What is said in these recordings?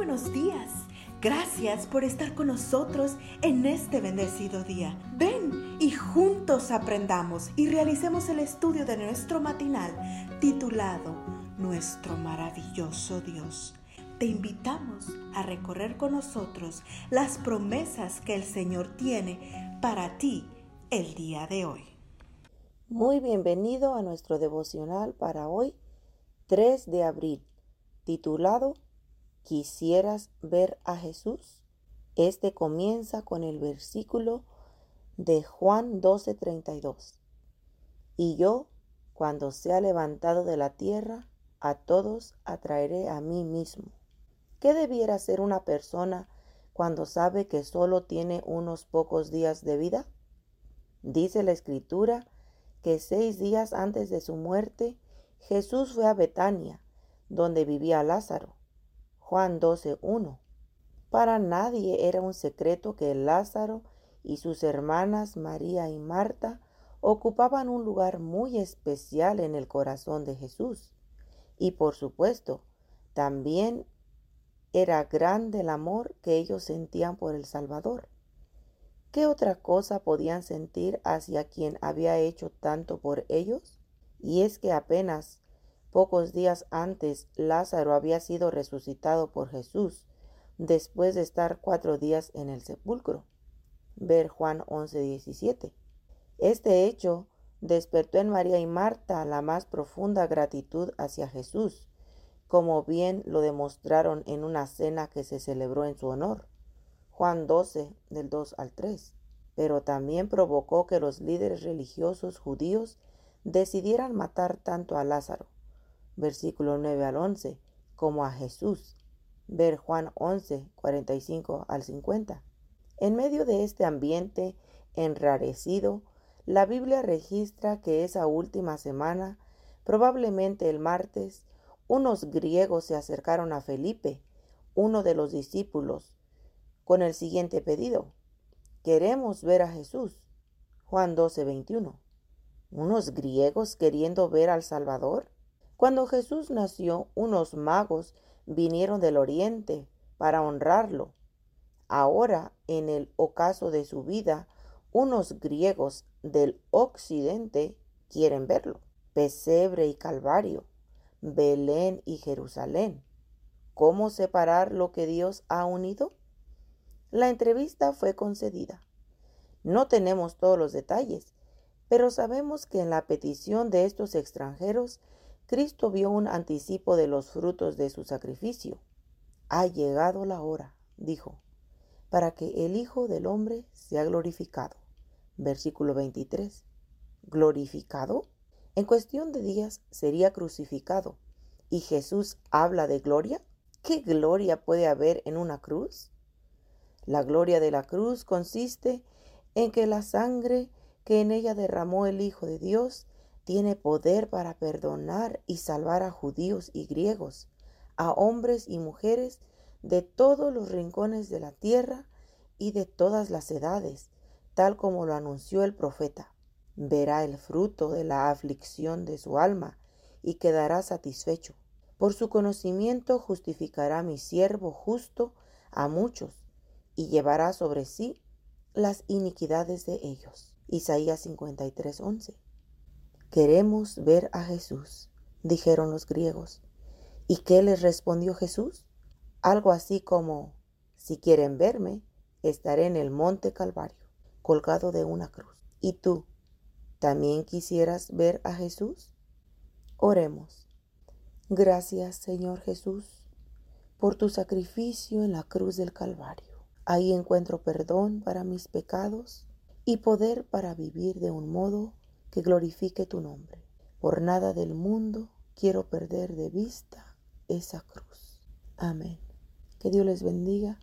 buenos días. Gracias por estar con nosotros en este bendecido día. Ven y juntos aprendamos y realicemos el estudio de nuestro matinal titulado Nuestro maravilloso Dios. Te invitamos a recorrer con nosotros las promesas que el Señor tiene para ti el día de hoy. Muy bienvenido a nuestro devocional para hoy, 3 de abril, titulado ¿Quisieras ver a Jesús? Este comienza con el versículo de Juan 12:32. Y yo, cuando sea levantado de la tierra, a todos atraeré a mí mismo. ¿Qué debiera ser una persona cuando sabe que solo tiene unos pocos días de vida? Dice la escritura que seis días antes de su muerte, Jesús fue a Betania, donde vivía Lázaro Juan 12.1. Para nadie era un secreto que Lázaro y sus hermanas María y Marta ocupaban un lugar muy especial en el corazón de Jesús. Y por supuesto, también era grande el amor que ellos sentían por el Salvador. ¿Qué otra cosa podían sentir hacia quien había hecho tanto por ellos? Y es que apenas Pocos días antes, Lázaro había sido resucitado por Jesús, después de estar cuatro días en el sepulcro. Ver Juan 11:17. Este hecho despertó en María y Marta la más profunda gratitud hacia Jesús, como bien lo demostraron en una cena que se celebró en su honor. Juan 12, del 2 al 3. Pero también provocó que los líderes religiosos judíos decidieran matar tanto a Lázaro versículo 9 al 11, como a Jesús. Ver Juan 11, 45 al 50. En medio de este ambiente enrarecido, la Biblia registra que esa última semana, probablemente el martes, unos griegos se acercaron a Felipe, uno de los discípulos, con el siguiente pedido. Queremos ver a Jesús. Juan 12, 21. ¿Unos griegos queriendo ver al Salvador? Cuando Jesús nació, unos magos vinieron del oriente para honrarlo. Ahora, en el ocaso de su vida, unos griegos del occidente quieren verlo. Pesebre y Calvario, Belén y Jerusalén. ¿Cómo separar lo que Dios ha unido? La entrevista fue concedida. No tenemos todos los detalles, pero sabemos que en la petición de estos extranjeros Cristo vio un anticipo de los frutos de su sacrificio. Ha llegado la hora, dijo, para que el Hijo del Hombre sea glorificado. Versículo 23. ¿Glorificado? En cuestión de días sería crucificado. ¿Y Jesús habla de gloria? ¿Qué gloria puede haber en una cruz? La gloria de la cruz consiste en que la sangre que en ella derramó el Hijo de Dios tiene poder para perdonar y salvar a judíos y griegos, a hombres y mujeres de todos los rincones de la tierra y de todas las edades, tal como lo anunció el profeta. Verá el fruto de la aflicción de su alma y quedará satisfecho. Por su conocimiento justificará mi siervo justo a muchos y llevará sobre sí las iniquidades de ellos. Isaías 53:11. Queremos ver a Jesús, dijeron los griegos. ¿Y qué les respondió Jesús? Algo así como, si quieren verme, estaré en el monte Calvario, colgado de una cruz. ¿Y tú, también quisieras ver a Jesús? Oremos. Gracias, Señor Jesús, por tu sacrificio en la cruz del Calvario. Ahí encuentro perdón para mis pecados y poder para vivir de un modo que glorifique tu nombre. Por nada del mundo quiero perder de vista esa cruz. Amén. Que Dios les bendiga,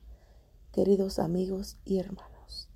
queridos amigos y hermanos.